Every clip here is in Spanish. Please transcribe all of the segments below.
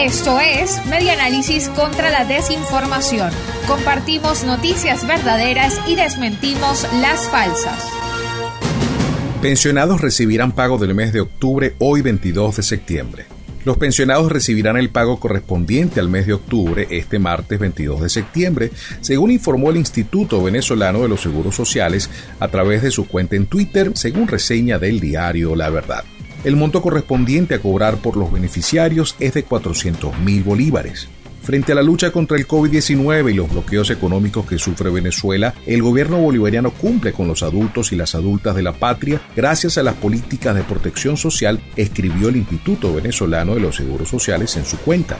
Esto es Media Análisis contra la Desinformación. Compartimos noticias verdaderas y desmentimos las falsas. Pensionados recibirán pago del mes de octubre hoy 22 de septiembre. Los pensionados recibirán el pago correspondiente al mes de octubre este martes 22 de septiembre, según informó el Instituto Venezolano de los Seguros Sociales a través de su cuenta en Twitter, según reseña del diario La Verdad. El monto correspondiente a cobrar por los beneficiarios es de 400 mil bolívares. Frente a la lucha contra el COVID-19 y los bloqueos económicos que sufre Venezuela, el gobierno bolivariano cumple con los adultos y las adultas de la patria gracias a las políticas de protección social, escribió el Instituto Venezolano de los Seguros Sociales en su cuenta.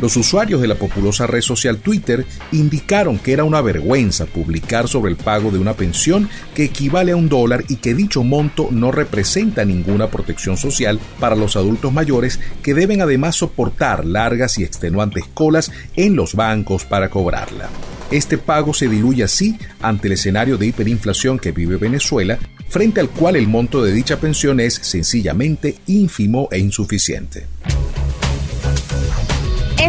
Los usuarios de la populosa red social Twitter indicaron que era una vergüenza publicar sobre el pago de una pensión que equivale a un dólar y que dicho monto no representa ninguna protección social para los adultos mayores que deben además soportar largas y extenuantes colas en los bancos para cobrarla. Este pago se diluye así ante el escenario de hiperinflación que vive Venezuela, frente al cual el monto de dicha pensión es sencillamente ínfimo e insuficiente.